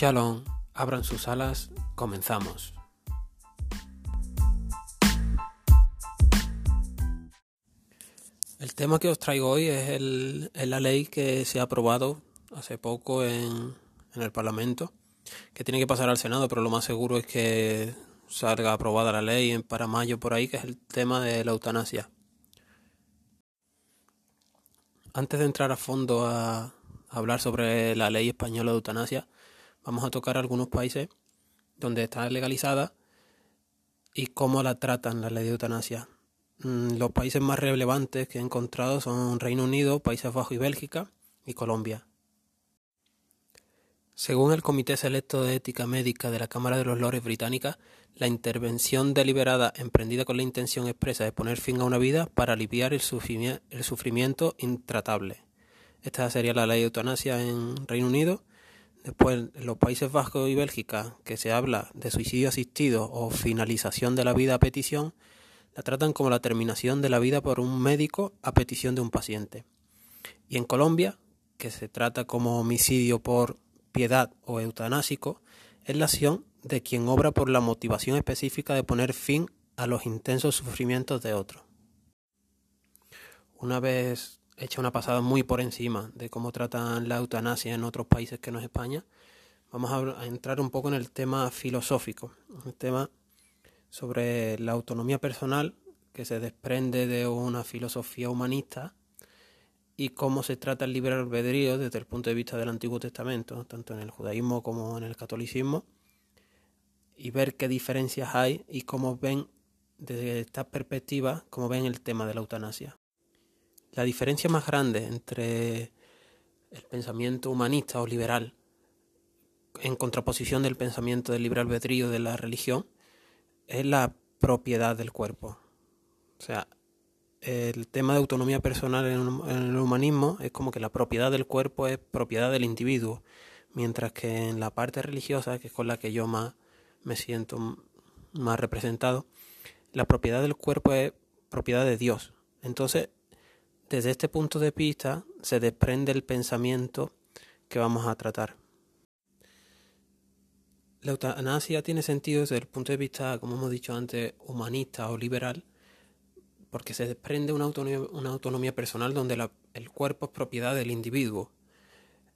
Shalom, abran sus alas, comenzamos. El tema que os traigo hoy es, la ley que se ha aprobado hace poco en, en el Parlamento, que tiene que pasar al Senado, pero lo más seguro es que salga aprobada la ley para mayo por ahí, que es el tema de la eutanasia. Antes de entrar a fondo a hablar sobre la ley española de eutanasia, vamos a tocar algunos países donde está legalizada y cómo la tratan la ley de eutanasia. Mm, los países más relevantes que he encontrado son Reino Unido, Países Bajos y Bélgica y Colombia. Según el Comité Selecto de Ética Médica de la Cámara de los Lores británica, la intervención deliberada emprendida con la intención expresa de poner fin a una vida para aliviar el sufrimiento intratable. Esta sería la ley de eutanasia en Reino Unido. Después, en los Países Bajos y Bélgica, que se habla de suicidio asistido o finalización de la vida a petición, la tratan como la terminación de la vida por un médico a petición de un paciente. Y en Colombia, que se trata como homicidio por piedad o eutanásico, es la acción de quien obra por la motivación específica de poner fin a los intensos sufrimientos de otro. Una vez hecha una pasada muy por encima de cómo tratan la eutanasia en otros países que no es España, vamos a, entrar un poco en el tema filosófico, el tema sobre la autonomía personal que se desprende de una filosofía humanista y cómo se trata el libre albedrío desde el punto de vista del Antiguo Testamento, tanto en el judaísmo como en el catolicismo, y ver qué diferencias hay y cómo ven desde esta perspectiva, cómo ven el tema de la eutanasia. La diferencia más grande entre el pensamiento humanista o liberal en contraposición del pensamiento del libre albedrío de la religión es la propiedad del cuerpo. O sea, el tema de autonomía personal en, el humanismo es como que la propiedad del cuerpo es propiedad del individuo, mientras que en la parte religiosa, que es con la que yo más me siento más representado, la propiedad del cuerpo es propiedad de Dios. Entonces, desde este punto de vista se desprende el pensamiento que vamos a tratar. La eutanasia tiene sentido desde el punto de vista, como hemos dicho antes, humanista o liberal, porque se desprende una autonomía, una autonomía personal donde el cuerpo es propiedad del individuo.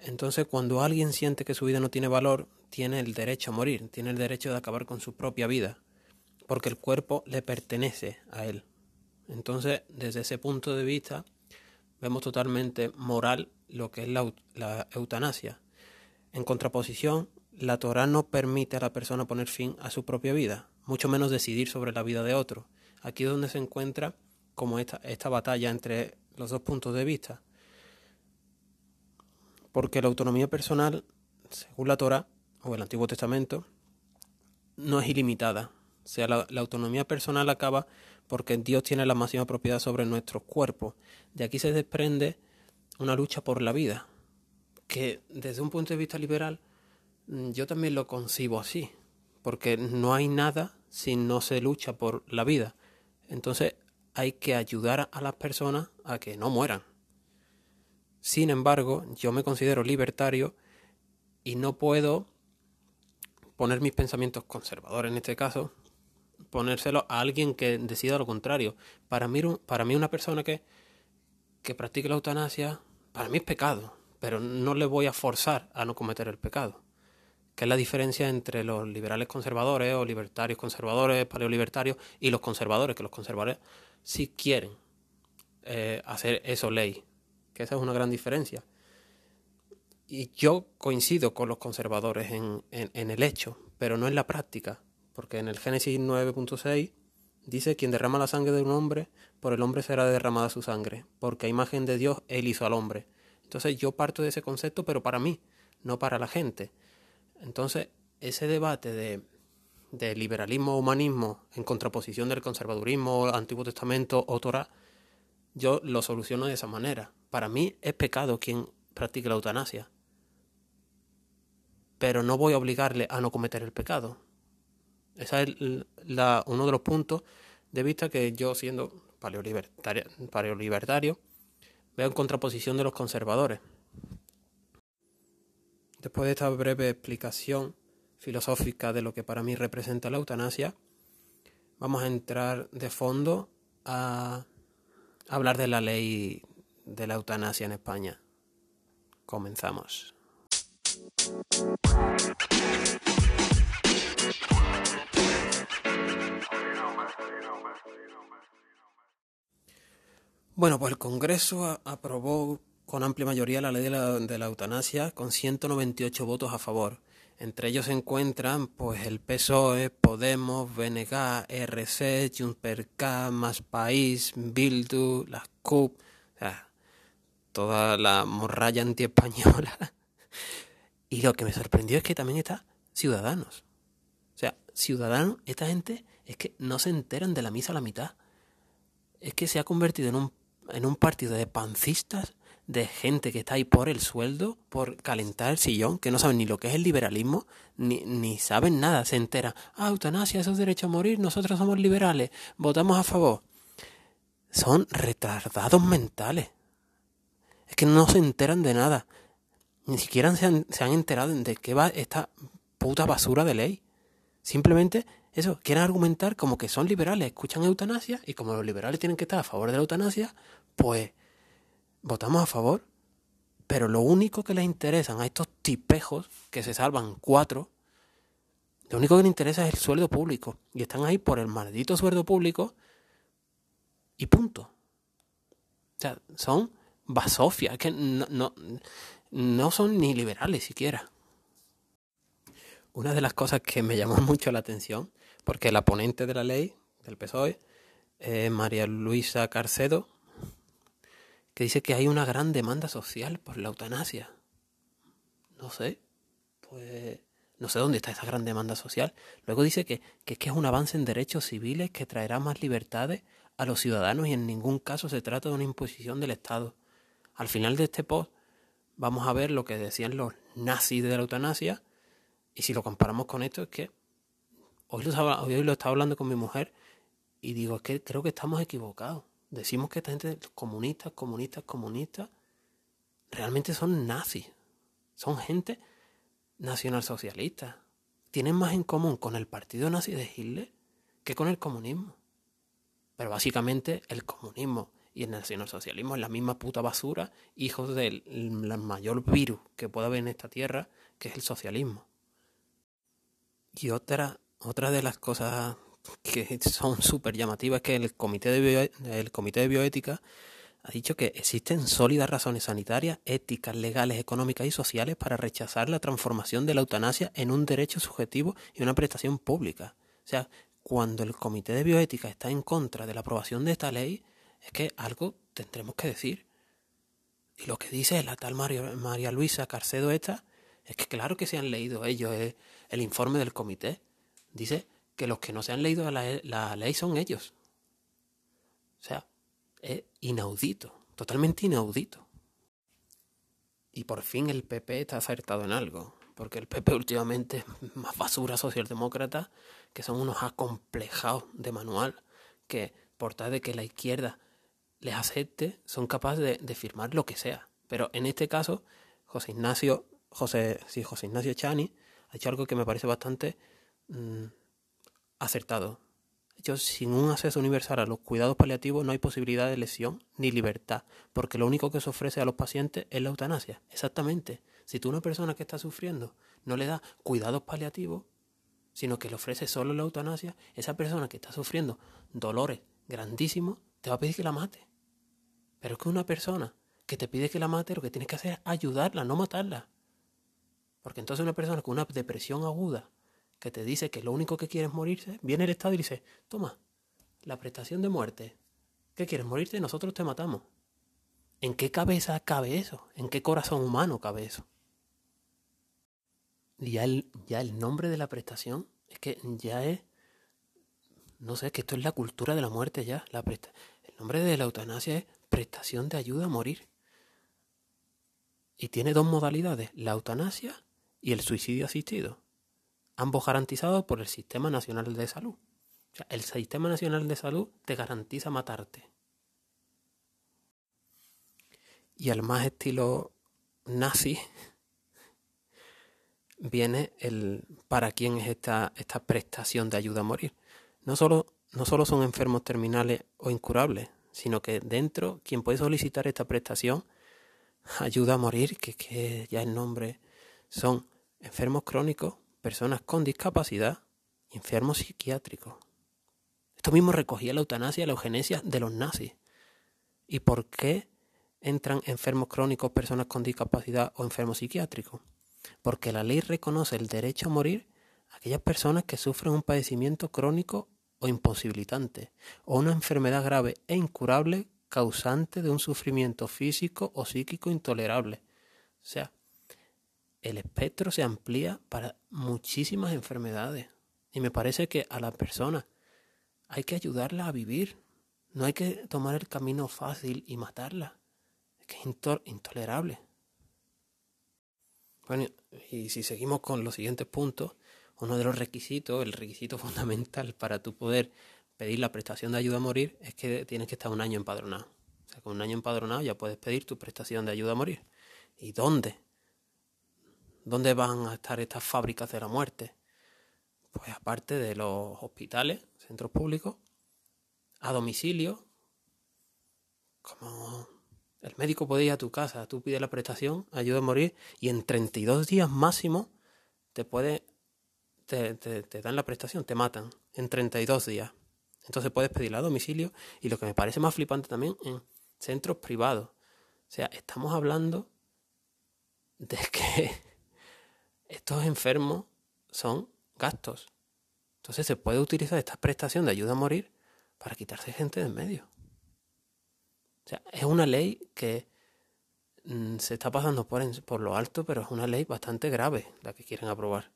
Entonces, cuando alguien siente que su vida no tiene valor, tiene el derecho a morir, tiene el derecho de acabar con su propia vida, porque el cuerpo le pertenece a él. Entonces, desde ese punto de vista, vemos totalmente moral lo que es la, eutanasia. En contraposición, la Torah no permite a la persona poner fin a su propia vida, mucho menos decidir sobre la vida de otro. Aquí es donde se encuentra como esta, esta batalla entre los dos puntos de vista. Porque la autonomía personal, según la Torah o el Antiguo Testamento, no es ilimitada. O sea, la autonomía personal acaba porque Dios tiene la máxima propiedad sobre nuestros cuerpos. De aquí se desprende una lucha por la vida, que desde un punto de vista liberal mm, yo también lo concibo así, porque no hay nada si no se lucha por la vida. Entonces hay que ayudar a las personas a que no mueran. Sin embargo, yo me considero libertario y no puedo poner mis pensamientos conservadores en este caso, ponérselo a alguien que decida lo contrario. Para mí, para mí una persona que, que practique la eutanasia, para mí es pecado, pero no le voy a forzar a no cometer el pecado. Que es la diferencia entre los liberales conservadores o libertarios conservadores, paleolibertarios y los conservadores, que los conservadores sí quieren eh, hacer eso ley. Que esa es una gran diferencia. Y yo coincido con los conservadores en, en el hecho, pero no en la práctica porque en el Génesis 9.6 dice, quien derrama la sangre de un hombre, por el hombre será derramada su sangre, porque a imagen de Dios él hizo al hombre. Entonces yo parto de ese concepto, pero para mí, no para la gente. Entonces, ese debate de, de liberalismo humanismo en contraposición del conservadurismo, Antiguo Testamento o Torah, yo lo soluciono de esa manera. Para mí es pecado quien practique la eutanasia. Pero no voy a obligarle a no cometer el pecado. Ese es la, uno de los puntos de vista que yo, siendo paleolibertario, veo en contraposición de los conservadores. después de esta breve explicación filosófica de lo que para mí representa la eutanasia, vamos a entrar de fondo a hablar de la ley de la eutanasia en España. Comenzamos. Bueno, pues el Congreso aprobó con amplia mayoría la ley de la, eutanasia con 198 votos a favor. Entre ellos se encuentran pues el PSOE, Podemos, BNG, RC, Junts per K, Más País, Bildu, la CUP, o sea, toda la morralla antiespañola. Y lo que me sorprendió es que también está Ciudadanos. O sea, Ciudadanos, esta gente es que no se enteran de la misa a la mitad. Es que se ha convertido en un, en un partido de pancistas de gente que está ahí por el sueldo, por calentar el sillón, que no saben ni lo que es el liberalismo, ni, ni saben nada, se entera. Ah, eutanasia, es derecho a morir, nosotros somos liberales, votamos a favor. Son retardados mentales. Es que no se enteran de nada. Ni siquiera se han, se han enterado de qué va esta puta basura de ley. Simplemente eso, quieren argumentar como que son liberales, escuchan eutanasia y como los liberales tienen que estar a favor de la eutanasia, pues votamos a favor, pero lo único que les interesan a estos tipejos, que se salvan cuatro, lo único que les interesa es el sueldo público. Y están ahí por el maldito sueldo público y punto. O sea, son basofia, que no, no, no son ni liberales siquiera. Una de las cosas que me llamó mucho la atención, porque la ponente de la ley del PSOE, María Luisa Carcedo, que dice que hay una gran demanda social por la eutanasia. No sé, pues no sé dónde está esa gran demanda social. Luego dice que, que, que es un avance en derechos civiles que traerá más libertades a los ciudadanos y en ningún caso se trata de una imposición del Estado. Al final de este post vamos a ver lo que decían los nazis de la eutanasia y si lo comparamos con esto es que hoy lo, hoy lo estaba hablando con mi mujer y digo, es que creo que estamos equivocados. Decimos que esta gente, comunistas, comunistas, comunistas, realmente son nazis. Son gente nacionalsocialista. Tienen más en común con el partido nazi de Hitler que con el comunismo. Pero básicamente el comunismo y el nacionalsocialismo es la misma puta basura, hijos del mayor virus que puede haber en esta tierra, que es el socialismo. Y otra, otra de las cosas que son súper llamativas que el comité, de el comité de Bioética ha dicho que existen sólidas razones sanitarias, éticas, legales, económicas y sociales para rechazar la transformación de la eutanasia en un derecho subjetivo y una prestación pública. O sea, cuando el comité de bioética está en contra de la aprobación de esta ley, es que algo tendremos que decir. Y lo que dice la tal María, Luisa Carcedo esta, es que claro que se han leído ellos el, el informe del comité. Dice que los que no se han leído la, ley son ellos. O sea, es inaudito, totalmente inaudito. Y por fin el PP está acertado en algo, porque el PP últimamente es más basura socialdemócrata, que son unos acomplejados de manual, que por tal de que la izquierda les acepte, son capaces de firmar lo que sea. Pero en este caso, José Ignacio, José, sí, José Ignacio Chani ha hecho algo que me parece bastante mm, acertado. Yo, sin un acceso universal a los cuidados paliativos no hay posibilidad de lesión ni libertad, porque lo único que se ofrece a los pacientes es la eutanasia. Exactamente. Si tú una persona que está sufriendo no le das cuidados paliativos, sino que le ofrece solo la eutanasia, esa persona que está sufriendo dolores grandísimos te va a pedir que la mate. Pero es que una persona que te pide que la mate, lo que tienes que hacer es ayudarla, no matarla. Porque entonces una persona con una depresión aguda que te dice que lo único que quieres morirse, viene el Estado y dice, toma, la prestación de muerte. ¿Qué quieres morirte? Nosotros te matamos. ¿En qué cabeza cabe eso? ¿En qué corazón humano cabe eso? Y ya el, ya el nombre de la prestación es que ya es, no sé, que esto es la cultura de la muerte ya. La presta, el nombre de la eutanasia es prestación de ayuda a morir. Y tiene dos modalidades, la eutanasia y el suicidio asistido ambos garantizados por el Sistema Nacional de Salud. O sea, el Sistema Nacional de Salud te garantiza matarte. Y al más estilo nazi, viene el para quién es esta, esta prestación de ayuda a morir. No solo, no solo son enfermos terminales o incurables, sino que dentro quien puede solicitar esta prestación ayuda a morir, que, que ya el nombre son enfermos crónicos, personas con discapacidad y enfermos psiquiátricos. Esto mismo recogía la eutanasia y la eugenesia de los nazis. ¿Y por qué entran enfermos crónicos, personas con discapacidad o enfermos psiquiátricos? Porque la ley reconoce el derecho a morir a aquellas personas que sufren un padecimiento crónico o imposibilitante, o una enfermedad grave e incurable causante de un sufrimiento físico o psíquico intolerable. O sea, el espectro se amplía para muchísimas enfermedades. Y me parece que a la persona hay que ayudarla a vivir. No hay que tomar el camino fácil y matarla. Es que es intolerable. Bueno, y si seguimos con los siguientes puntos, uno de los requisitos, el requisito fundamental para tu poder pedir la prestación de ayuda a morir es que tienes que estar un año empadronado. O sea, con un año empadronado ya puedes pedir tu prestación de ayuda a morir. ¿Y dónde? ¿Dónde van a estar estas fábricas de la muerte? Pues aparte de los hospitales, centros públicos, a domicilio, como el médico puede ir a tu casa, tú pides la prestación, ayuda a morir, y en 32 días máximo te puede, te, te dan la prestación, te matan, en 32 días. Entonces puedes pedirla a domicilio, y lo que me parece más flipante también, en centros privados. O sea, estamos hablando de que estos enfermos son gastos. Entonces se puede utilizar esta prestación de ayuda a morir para quitarse gente de en medio. O sea, es una ley que mm, se está pasando por, por lo alto, pero es una ley bastante grave la que quieren aprobar.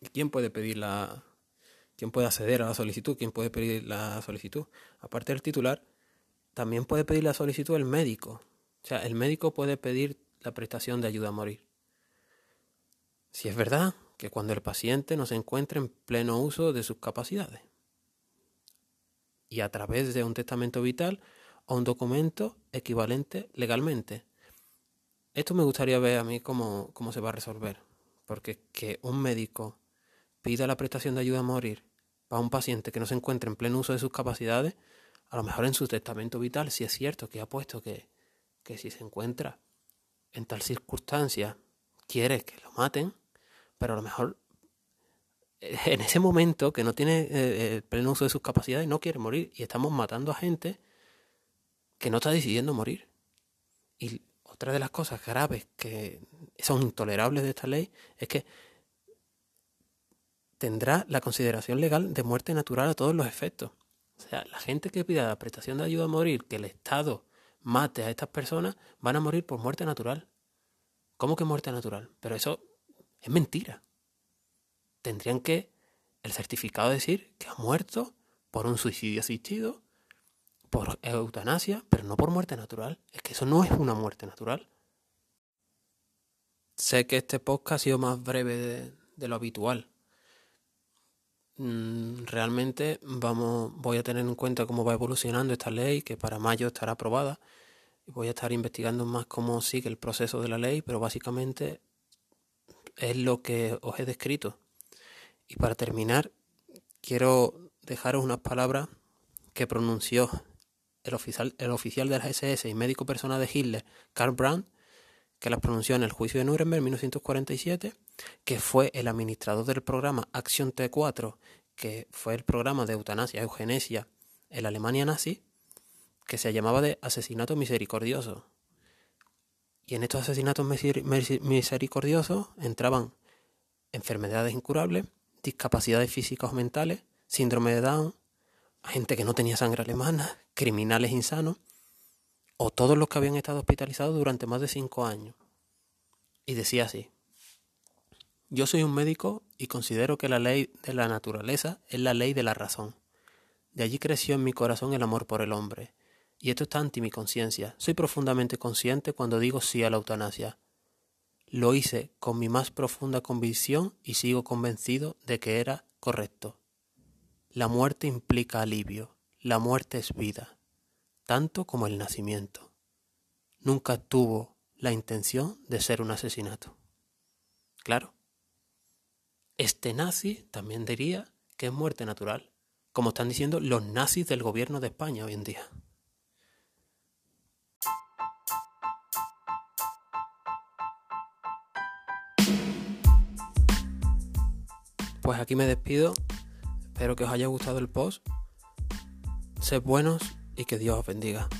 ¿Y quién puede pedir la, quién puede acceder a la solicitud? ¿Quién puede pedir la solicitud? Aparte del titular, también puede pedir la solicitud el médico. O sea, el médico puede pedir la prestación de ayuda a morir. Si es verdad que cuando el paciente no se encuentre en pleno uso de sus capacidades y a través de un testamento vital o un documento equivalente legalmente. Esto me gustaría ver a mí cómo, cómo se va a resolver, porque que un médico pida la prestación de ayuda a morir para un paciente que no se encuentre en pleno uso de sus capacidades, a lo mejor en su testamento vital, si es cierto que ha puesto que, que si se encuentra en tal circunstancia quiere que lo maten, pero a lo mejor eh, en ese momento que no tiene eh, eh, pleno uso de sus capacidades no quiere morir y estamos matando a gente que no está decidiendo morir. Y otra de las cosas graves que son intolerables de esta ley es que tendrá la consideración legal de muerte natural a todos los efectos. O sea, la gente que pida la prestación de ayuda a morir, que el Estado mate a estas personas, van a morir por muerte natural. ¿Cómo que muerte natural? Pero eso es mentira. Tendrían que el certificado decir que ha muerto por un suicidio asistido, por eutanasia, pero no por muerte natural. Es que eso no es una muerte natural. Sé que este podcast ha sido más breve de, de lo habitual. Mm, realmente vamos, voy a tener en cuenta cómo va evolucionando esta ley, que para mayo estará aprobada. Voy a estar investigando más cómo sigue el proceso de la ley, pero básicamente es lo que os he descrito. Y para terminar, quiero dejaros unas palabras que pronunció el oficial, el oficial de la SS y médico personal de Hitler, Karl Brandt, que las pronunció en el juicio de Nuremberg en 1947, que fue el administrador del programa Action T4, que fue el programa de eutanasia eugenesia en Alemania nazi, que se llamaba de asesinato misericordioso. Y en estos asesinatos misericordiosos entraban enfermedades incurables, discapacidades físicas o mentales, síndrome de Down, gente que no tenía sangre alemana, criminales insanos, o todos los que habían estado hospitalizados durante más de cinco años. Y decía así, yo soy un médico y considero que la ley de la naturaleza es la ley de la razón. De allí creció en mi corazón el amor por el hombre, y esto está anti mi conciencia. Soy profundamente consciente cuando digo sí a la eutanasia. Lo hice con mi más profunda convicción y sigo convencido de que era correcto. La muerte implica alivio, la muerte es vida, tanto como el nacimiento. Nunca tuvo la intención de ser un asesinato. Claro. Este nazi también diría que es muerte natural, como están diciendo los nazis del gobierno de España hoy en día. Pues aquí me despido. Espero que os haya gustado el post. Sed buenos y que Dios os bendiga.